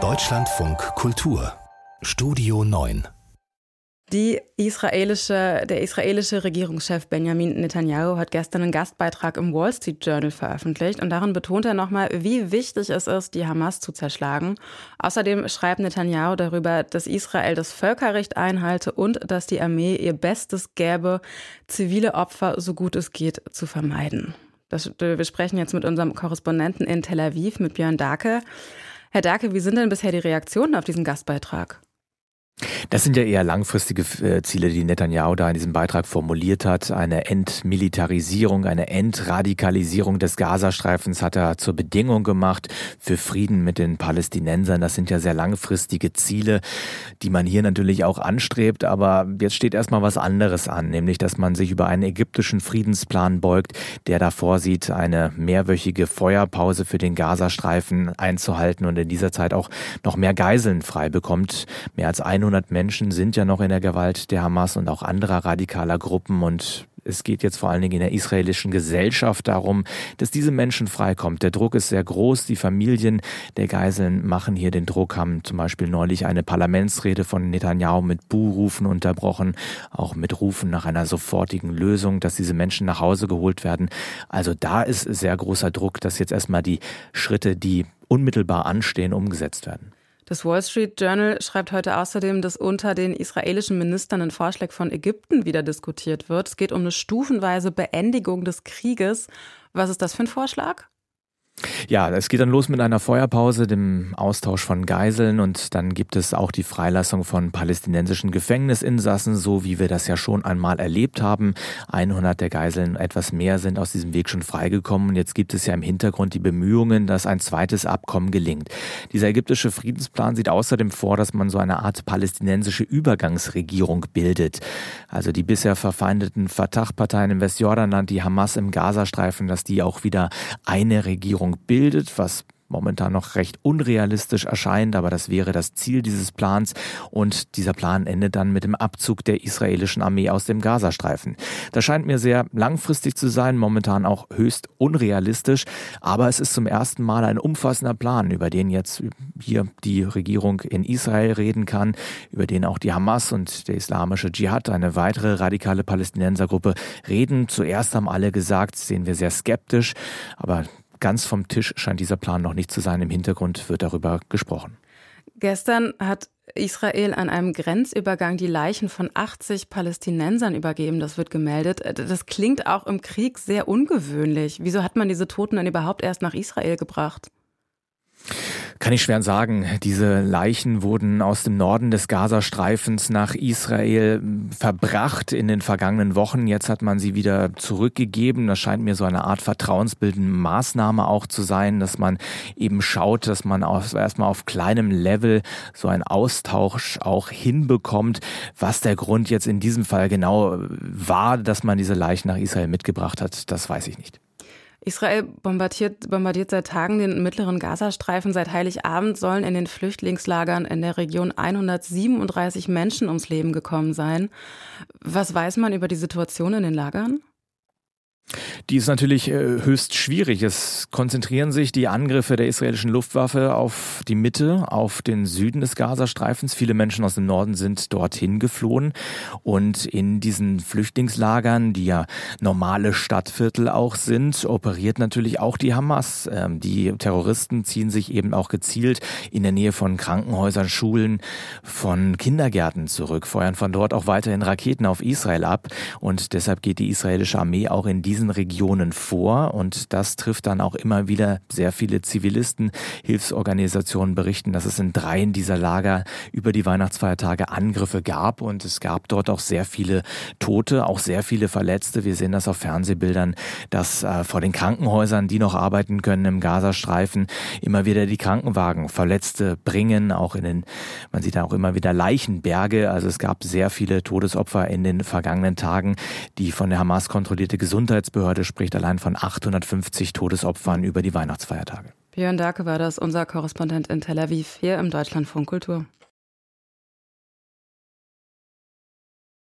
Deutschlandfunk Kultur Studio 9 die israelische, der israelische Regierungschef Benjamin Netanyahu hat gestern einen Gastbeitrag im Wall Street Journal veröffentlicht und darin betont er nochmal, wie wichtig es ist, die Hamas zu zerschlagen. Außerdem schreibt Netanyahu darüber, dass Israel das Völkerrecht einhalte und dass die Armee ihr Bestes gäbe, zivile Opfer so gut es geht zu vermeiden. Das, wir sprechen jetzt mit unserem Korrespondenten in Tel Aviv, mit Björn Dake. Herr Dake, wie sind denn bisher die Reaktionen auf diesen Gastbeitrag? Das sind ja eher langfristige äh, Ziele, die Netanyahu da in diesem Beitrag formuliert hat. Eine Entmilitarisierung, eine Entradikalisierung des Gazastreifens hat er zur Bedingung gemacht für Frieden mit den Palästinensern. Das sind ja sehr langfristige Ziele, die man hier natürlich auch anstrebt. Aber jetzt steht erstmal was anderes an, nämlich, dass man sich über einen ägyptischen Friedensplan beugt, der da vorsieht, eine mehrwöchige Feuerpause für den Gazastreifen einzuhalten und in dieser Zeit auch noch mehr Geiseln frei bekommt. Mehr als 100 100 Menschen sind ja noch in der Gewalt der Hamas und auch anderer radikaler Gruppen und es geht jetzt vor allen Dingen in der israelischen Gesellschaft darum, dass diese Menschen freikommt. Der Druck ist sehr groß. Die Familien der Geiseln machen hier den Druck, haben zum Beispiel neulich eine Parlamentsrede von Netanyahu mit Buhrufen unterbrochen, auch mit Rufen nach einer sofortigen Lösung, dass diese Menschen nach Hause geholt werden. Also da ist sehr großer Druck, dass jetzt erstmal die Schritte, die unmittelbar anstehen, umgesetzt werden. Das Wall Street Journal schreibt heute außerdem, dass unter den israelischen Ministern ein Vorschlag von Ägypten wieder diskutiert wird. Es geht um eine stufenweise Beendigung des Krieges. Was ist das für ein Vorschlag? Ja, es geht dann los mit einer Feuerpause, dem Austausch von Geiseln und dann gibt es auch die Freilassung von palästinensischen Gefängnisinsassen, so wie wir das ja schon einmal erlebt haben. 100 der Geiseln, etwas mehr, sind aus diesem Weg schon freigekommen und jetzt gibt es ja im Hintergrund die Bemühungen, dass ein zweites Abkommen gelingt. Dieser ägyptische Friedensplan sieht außerdem vor, dass man so eine Art palästinensische Übergangsregierung bildet. Also die bisher verfeindeten Fatah-Parteien im Westjordanland, die Hamas im Gazastreifen, dass die auch wieder eine Regierung Regierung bildet, was momentan noch recht unrealistisch erscheint, aber das wäre das Ziel dieses Plans und dieser Plan endet dann mit dem Abzug der israelischen Armee aus dem Gazastreifen. Das scheint mir sehr langfristig zu sein, momentan auch höchst unrealistisch, aber es ist zum ersten Mal ein umfassender Plan, über den jetzt hier die Regierung in Israel reden kann, über den auch die Hamas und der islamische Dschihad, eine weitere radikale Palästinensergruppe, reden. Zuerst haben alle gesagt, sehen wir sehr skeptisch, aber Ganz vom Tisch scheint dieser Plan noch nicht zu sein. Im Hintergrund wird darüber gesprochen. Gestern hat Israel an einem Grenzübergang die Leichen von 80 Palästinensern übergeben. Das wird gemeldet. Das klingt auch im Krieg sehr ungewöhnlich. Wieso hat man diese Toten dann überhaupt erst nach Israel gebracht? Kann ich schwer sagen. Diese Leichen wurden aus dem Norden des Gazastreifens nach Israel verbracht in den vergangenen Wochen. Jetzt hat man sie wieder zurückgegeben. Das scheint mir so eine Art vertrauensbildende Maßnahme auch zu sein, dass man eben schaut, dass man erstmal auf kleinem Level so einen Austausch auch hinbekommt. Was der Grund jetzt in diesem Fall genau war, dass man diese Leichen nach Israel mitgebracht hat, das weiß ich nicht. Israel bombardiert, bombardiert seit Tagen den mittleren Gazastreifen. Seit Heiligabend sollen in den Flüchtlingslagern in der Region 137 Menschen ums Leben gekommen sein. Was weiß man über die Situation in den Lagern? Die ist natürlich äh, höchst schwierig. Es konzentrieren sich die Angriffe der israelischen Luftwaffe auf die Mitte, auf den Süden des Gazastreifens. Viele Menschen aus dem Norden sind dorthin geflohen. Und in diesen Flüchtlingslagern, die ja normale Stadtviertel auch sind, operiert natürlich auch die Hamas. Ähm, die Terroristen ziehen sich eben auch gezielt in der Nähe von Krankenhäusern, Schulen, von Kindergärten zurück, feuern von dort auch weiterhin Raketen auf Israel ab. Und deshalb geht die israelische Armee auch in diese diesen Regionen vor und das trifft dann auch immer wieder sehr viele Zivilisten. Hilfsorganisationen berichten, dass es in dreien dieser Lager über die Weihnachtsfeiertage Angriffe gab und es gab dort auch sehr viele Tote, auch sehr viele Verletzte. Wir sehen das auf Fernsehbildern, dass äh, vor den Krankenhäusern, die noch arbeiten können im Gazastreifen, immer wieder die Krankenwagen Verletzte bringen, auch in den, man sieht da auch immer wieder Leichenberge. Also es gab sehr viele Todesopfer in den vergangenen Tagen. Die von der Hamas kontrollierte Gesundheits Gesundheitsbehörde spricht allein von 850 Todesopfern über die Weihnachtsfeiertage. Björn Darke war das, unser Korrespondent in Tel Aviv, hier im Deutschlandfunk Kultur.